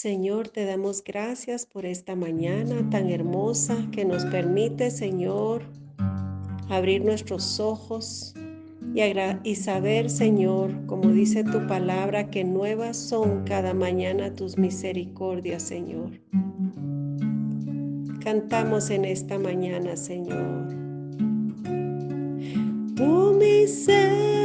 Señor, te damos gracias por esta mañana tan hermosa que nos permite, Señor, abrir nuestros ojos y, saber, Señor, como dice tu palabra, que nuevas son cada mañana tus misericordias, Señor. Cantamos en esta mañana, Señor. Tu misericordia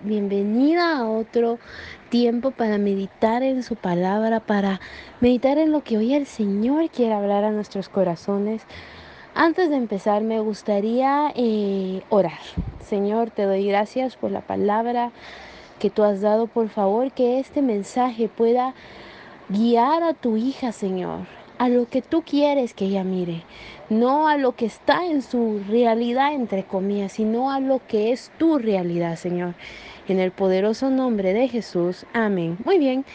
Bienvenida a otro tiempo para meditar en su palabra, para meditar en lo que hoy el Señor quiere hablar a nuestros corazones. Antes de empezar, me gustaría eh, orar. Señor, te doy gracias por la palabra que tú has dado. Por favor, que este mensaje pueda guiar a tu hija, Señor, a lo que tú quieres que ella mire, no a lo que está en su realidad, entre comillas, sino a lo que es tu realidad, Señor. En el poderoso nombre de Jesús, amén. Muy bien,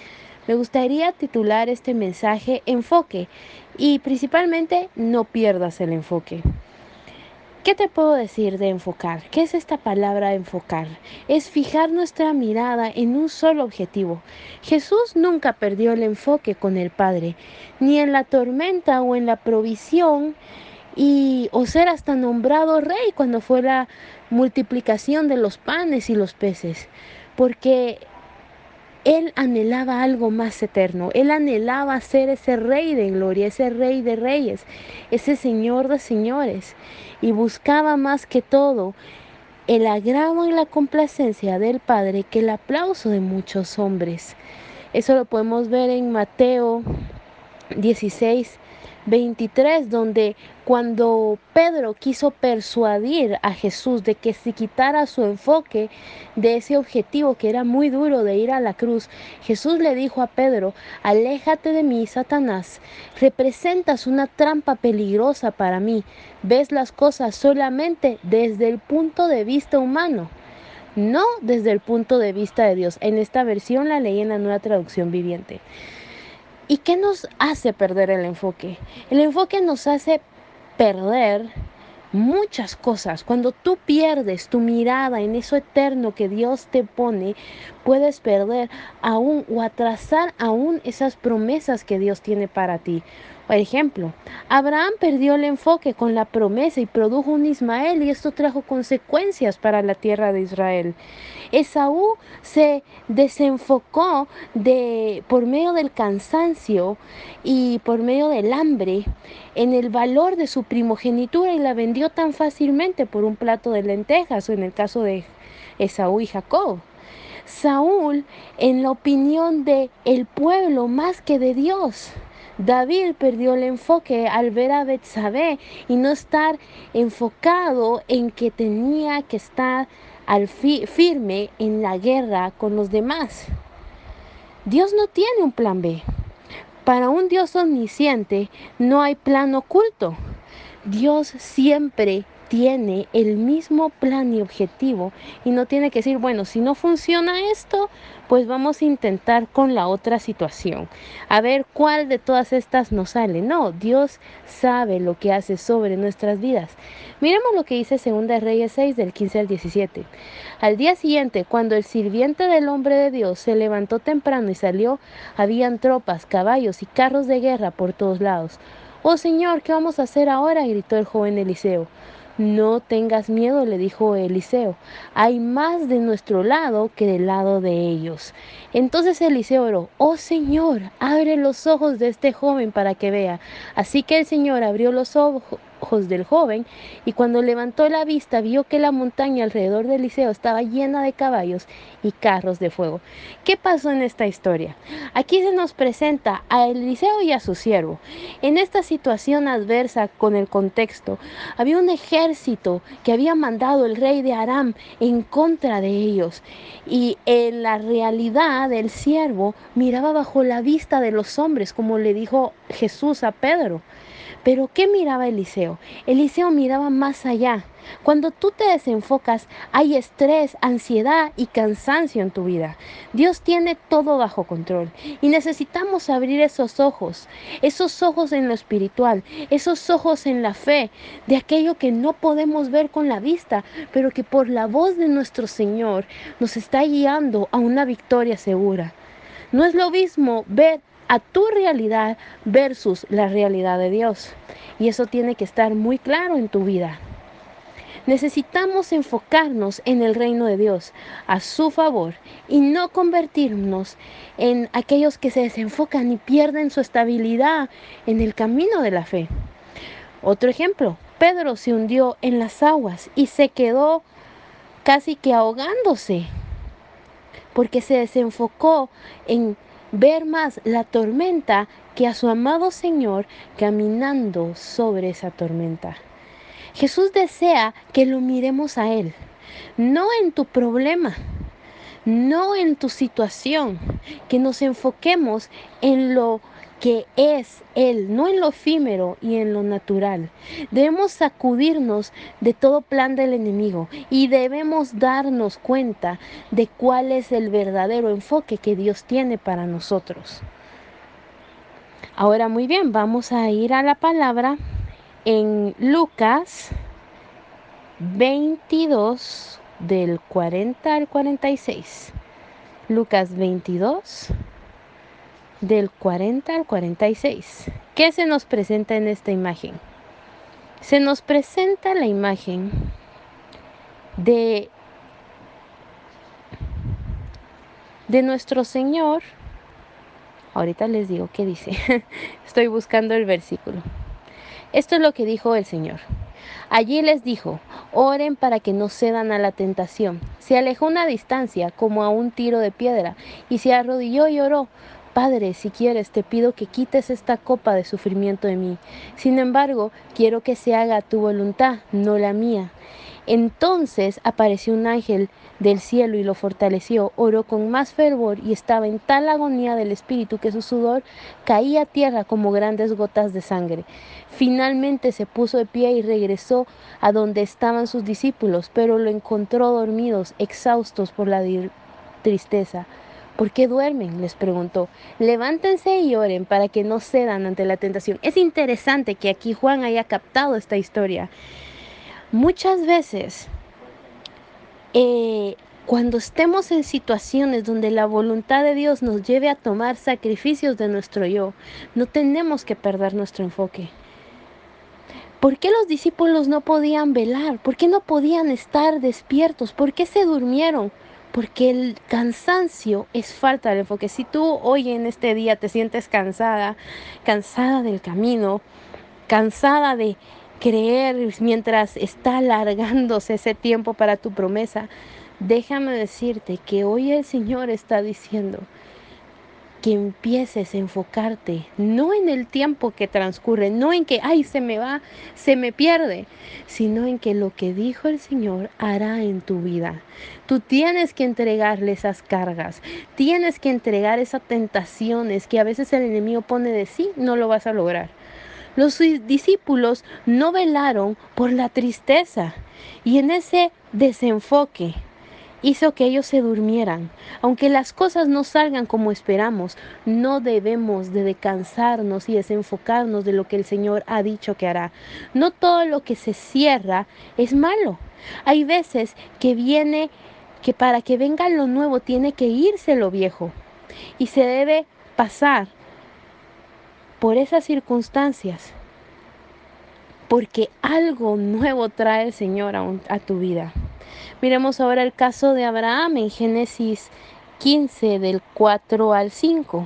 me gustaría titular este mensaje Enfoque y principalmente no pierdas el enfoque. ¿Qué te puedo decir de enfocar? ¿Qué es esta palabra enfocar? Es fijar nuestra mirada en un solo objetivo. Jesús nunca perdió el enfoque con el Padre, ni en la tormenta o en la provisión, y o ser hasta nombrado rey cuando fue la multiplicación de los panes y los peces, porque él anhelaba algo más eterno, él anhelaba ser ese rey de gloria, ese rey de reyes, ese señor de señores, y buscaba más que todo el agrado y la complacencia del Padre que el aplauso de muchos hombres. Eso lo podemos ver en Mateo 16, 23, donde cuando Pedro quiso persuadir a Jesús de que se quitara su enfoque de ese objetivo que era muy duro de ir a la cruz, Jesús le dijo a Pedro, aléjate de mí, Satanás, representas una trampa peligrosa para mí, ves las cosas solamente desde el punto de vista humano no desde el punto de vista de Dios. En esta versión la leí en la nueva traducción viviente. ¿Y qué nos hace perder el enfoque? El enfoque nos hace perder muchas cosas. Cuando tú pierdes tu mirada en eso eterno que Dios te pone, puedes perder aún o atrasar aún esas promesas que Dios tiene para ti. Por ejemplo, Abraham perdió el enfoque con la promesa y produjo un Ismael y esto trajo consecuencias para la tierra de Israel. Esaú se desenfocó de por medio del cansancio y por medio del hambre en el valor de su primogenitura y la vendió tan fácilmente por un plato de lentejas o en el caso de Esaú y Jacob. Saúl en la opinión de el pueblo más que de Dios. David perdió el enfoque al ver a Betsabé y no estar enfocado en que tenía que estar al fi firme en la guerra con los demás. Dios no tiene un plan B. Para un Dios omnisciente no hay plan oculto. Dios siempre tiene el mismo plan y objetivo y no tiene que decir, bueno, si no funciona esto, pues vamos a intentar con la otra situación, a ver cuál de todas estas nos sale. No, Dios sabe lo que hace sobre nuestras vidas. Miremos lo que dice 2 Reyes 6 del 15 al 17. Al día siguiente, cuando el sirviente del hombre de Dios se levantó temprano y salió, habían tropas, caballos y carros de guerra por todos lados. Oh Señor, ¿qué vamos a hacer ahora? gritó el joven Eliseo. No tengas miedo, le dijo Eliseo. Hay más de nuestro lado que del lado de ellos. Entonces Eliseo oró, oh Señor, abre los ojos de este joven para que vea. Así que el Señor abrió los ojos ojos del joven, y cuando levantó la vista vio que la montaña alrededor de Eliseo estaba llena de caballos y carros de fuego. ¿Qué pasó en esta historia? Aquí se nos presenta a Eliseo y a su siervo. En esta situación adversa con el contexto, había un ejército que había mandado el rey de Aram en contra de ellos, y en la realidad el siervo miraba bajo la vista de los hombres, como le dijo Jesús a Pedro. Pero ¿qué miraba Eliseo? Eliseo miraba más allá. Cuando tú te desenfocas, hay estrés, ansiedad y cansancio en tu vida. Dios tiene todo bajo control y necesitamos abrir esos ojos, esos ojos en lo espiritual, esos ojos en la fe, de aquello que no podemos ver con la vista, pero que por la voz de nuestro Señor nos está guiando a una victoria segura. No es lo mismo ver a tu realidad versus la realidad de Dios. Y eso tiene que estar muy claro en tu vida. Necesitamos enfocarnos en el reino de Dios a su favor y no convertirnos en aquellos que se desenfocan y pierden su estabilidad en el camino de la fe. Otro ejemplo, Pedro se hundió en las aguas y se quedó casi que ahogándose porque se desenfocó en ver más la tormenta que a su amado Señor caminando sobre esa tormenta. Jesús desea que lo miremos a Él, no en tu problema, no en tu situación, que nos enfoquemos en lo que es Él, no en lo efímero y en lo natural. Debemos sacudirnos de todo plan del enemigo y debemos darnos cuenta de cuál es el verdadero enfoque que Dios tiene para nosotros. Ahora muy bien, vamos a ir a la palabra en Lucas 22 del 40 al 46. Lucas 22 del 40 al 46. ¿Qué se nos presenta en esta imagen? Se nos presenta la imagen de, de nuestro Señor. Ahorita les digo qué dice. Estoy buscando el versículo. Esto es lo que dijo el Señor. Allí les dijo, oren para que no cedan a la tentación. Se alejó una distancia como a un tiro de piedra y se arrodilló y oró, Padre, si quieres, te pido que quites esta copa de sufrimiento de mí. Sin embargo, quiero que se haga tu voluntad, no la mía. Entonces apareció un ángel del cielo y lo fortaleció, oró con más fervor y estaba en tal agonía del espíritu que su sudor caía a tierra como grandes gotas de sangre. Finalmente se puso de pie y regresó a donde estaban sus discípulos, pero lo encontró dormidos, exhaustos por la tristeza. ¿Por qué duermen? les preguntó. Levántense y oren para que no cedan ante la tentación. Es interesante que aquí Juan haya captado esta historia. Muchas veces, eh, cuando estemos en situaciones donde la voluntad de Dios nos lleve a tomar sacrificios de nuestro yo, no tenemos que perder nuestro enfoque. ¿Por qué los discípulos no podían velar? ¿Por qué no podían estar despiertos? ¿Por qué se durmieron? Porque el cansancio es falta de enfoque. Si tú hoy en este día te sientes cansada, cansada del camino, cansada de creer mientras está alargándose ese tiempo para tu promesa, déjame decirte que hoy el Señor está diciendo, que empieces a enfocarte no en el tiempo que transcurre, no en que, ay, se me va, se me pierde, sino en que lo que dijo el Señor hará en tu vida. Tú tienes que entregarle esas cargas, tienes que entregar esas tentaciones que a veces el enemigo pone de sí, no lo vas a lograr. Los discípulos no velaron por la tristeza y en ese desenfoque hizo que ellos se durmieran. Aunque las cosas no salgan como esperamos, no debemos de descansarnos y desenfocarnos de lo que el Señor ha dicho que hará. No todo lo que se cierra es malo. Hay veces que viene que para que venga lo nuevo tiene que irse lo viejo y se debe pasar por esas circunstancias porque algo nuevo trae el Señor a, a tu vida. Miremos ahora el caso de Abraham en Génesis 15 del 4 al 5.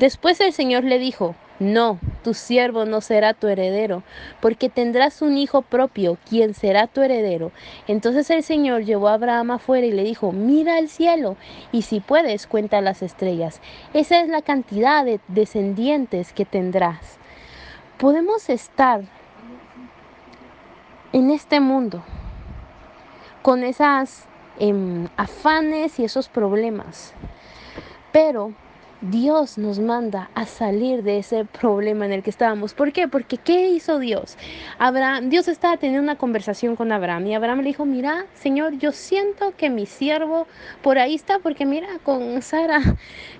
Después el Señor le dijo, no, tu siervo no será tu heredero, porque tendrás un hijo propio, quien será tu heredero. Entonces el Señor llevó a Abraham afuera y le dijo, mira el cielo, y si puedes, cuenta las estrellas. Esa es la cantidad de descendientes que tendrás. Podemos estar en este mundo con esas em, afanes y esos problemas, pero Dios nos manda a salir de ese problema en el que estábamos. ¿Por qué? Porque ¿qué hizo Dios? Abraham, Dios estaba teniendo una conversación con Abraham y Abraham le dijo, mira, Señor, yo siento que mi siervo por ahí está, porque mira, con Sara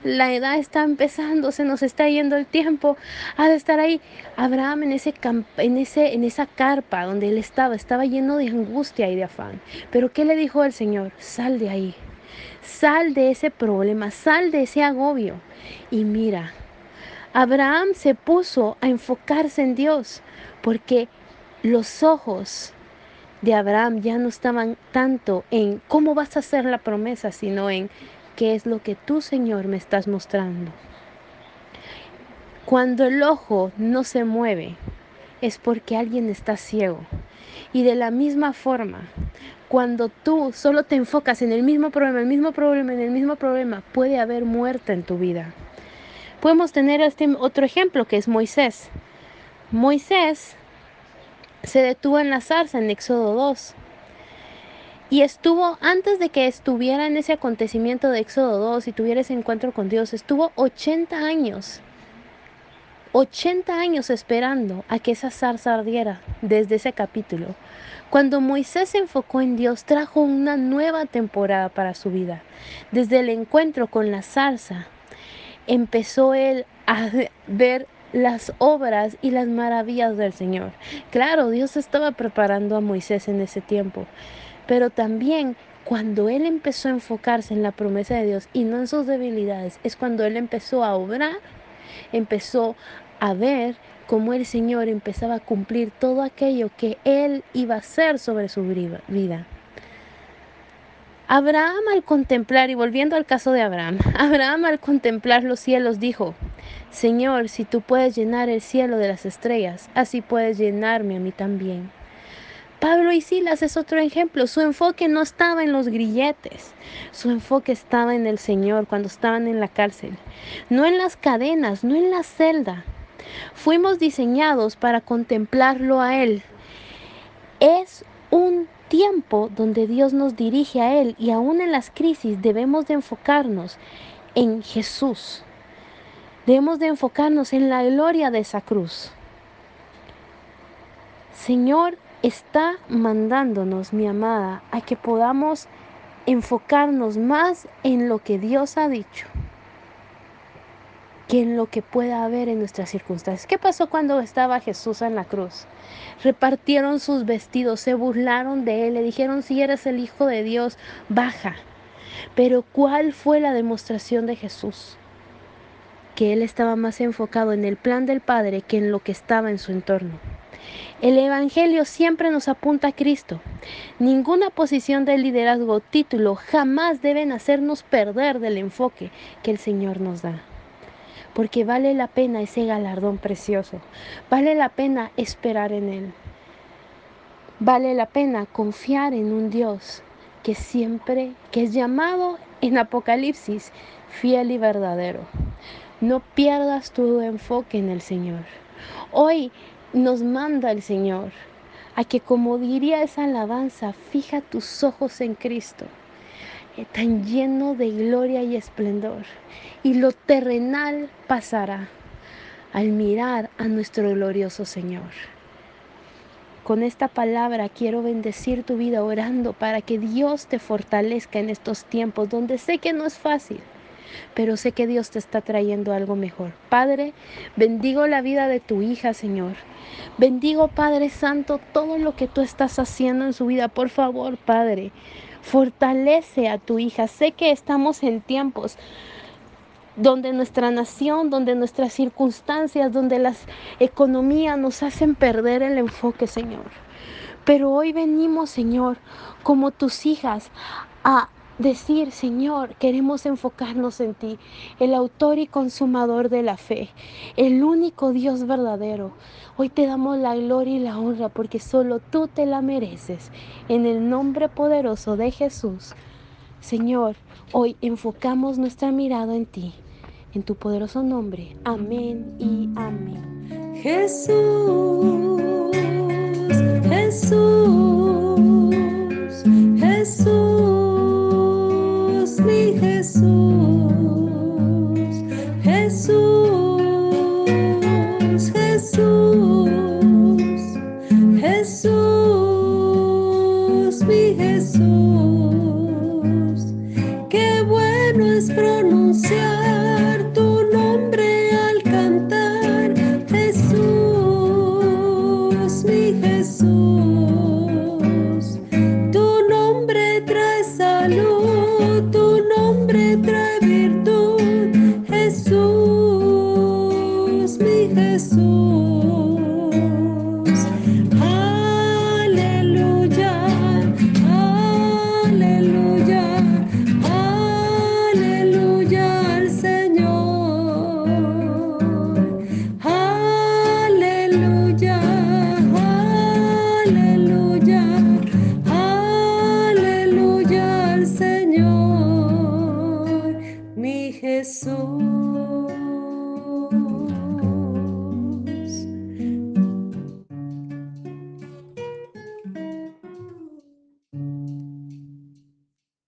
la edad está empezando, se nos está yendo el tiempo, ha de estar ahí. Abraham en, ese en, ese, en esa carpa donde él estaba, estaba lleno de angustia y de afán. Pero ¿qué le dijo el Señor? Sal de ahí. Sal de ese problema, sal de ese agobio. Y mira, Abraham se puso a enfocarse en Dios porque los ojos de Abraham ya no estaban tanto en cómo vas a hacer la promesa, sino en qué es lo que tú, Señor, me estás mostrando. Cuando el ojo no se mueve, es porque alguien está ciego. Y de la misma forma, cuando tú solo te enfocas en el mismo problema, el mismo problema, en el mismo problema, puede haber muerte en tu vida. Podemos tener este otro ejemplo que es Moisés. Moisés se detuvo en la zarza en Éxodo 2. Y estuvo, antes de que estuviera en ese acontecimiento de Éxodo 2 y tuviera ese encuentro con Dios, estuvo 80 años 80 años esperando a que esa zarza ardiera desde ese capítulo. Cuando Moisés se enfocó en Dios, trajo una nueva temporada para su vida. Desde el encuentro con la zarza, empezó él a ver las obras y las maravillas del Señor. Claro, Dios estaba preparando a Moisés en ese tiempo, pero también cuando él empezó a enfocarse en la promesa de Dios y no en sus debilidades, es cuando él empezó a obrar empezó a ver cómo el Señor empezaba a cumplir todo aquello que él iba a hacer sobre su vida. Abraham al contemplar, y volviendo al caso de Abraham, Abraham al contemplar los cielos dijo, Señor, si tú puedes llenar el cielo de las estrellas, así puedes llenarme a mí también. Pablo y Silas es otro ejemplo. Su enfoque no estaba en los grilletes, su enfoque estaba en el Señor cuando estaban en la cárcel, no en las cadenas, no en la celda. Fuimos diseñados para contemplarlo a Él. Es un tiempo donde Dios nos dirige a Él y aún en las crisis debemos de enfocarnos en Jesús. Debemos de enfocarnos en la gloria de esa cruz. Señor, está mandándonos, mi amada, a que podamos enfocarnos más en lo que Dios ha dicho que en lo que pueda haber en nuestras circunstancias. ¿Qué pasó cuando estaba Jesús en la cruz? Repartieron sus vestidos, se burlaron de él, le dijeron, si eres el Hijo de Dios, baja. Pero ¿cuál fue la demostración de Jesús? Que él estaba más enfocado en el plan del Padre que en lo que estaba en su entorno. El Evangelio siempre nos apunta a Cristo. Ninguna posición de liderazgo o título jamás deben hacernos perder del enfoque que el Señor nos da. Porque vale la pena ese galardón precioso. Vale la pena esperar en Él. Vale la pena confiar en un Dios que siempre, que es llamado en Apocalipsis fiel y verdadero. No pierdas tu enfoque en el Señor. Hoy nos manda el Señor a que, como diría esa alabanza, fija tus ojos en Cristo, eh, tan lleno de gloria y esplendor, y lo terrenal pasará al mirar a nuestro glorioso Señor. Con esta palabra quiero bendecir tu vida orando para que Dios te fortalezca en estos tiempos donde sé que no es fácil, pero sé que Dios te está trayendo algo mejor. Padre, bendigo la vida de tu hija, Señor. Bendigo, Padre Santo, todo lo que tú estás haciendo en su vida. Por favor, Padre, fortalece a tu hija. Sé que estamos en tiempos donde nuestra nación, donde nuestras circunstancias, donde las economías nos hacen perder el enfoque, Señor. Pero hoy venimos, Señor, como tus hijas, a decir, Señor, queremos enfocarnos en ti, el autor y consumador de la fe, el único Dios verdadero. Hoy te damos la gloria y la honra porque solo tú te la mereces. En el nombre poderoso de Jesús. Señor, hoy enfocamos nuestra mirada en ti. En tu poderoso nombre. Amén y amén. Jesús, Jesús, Jesús,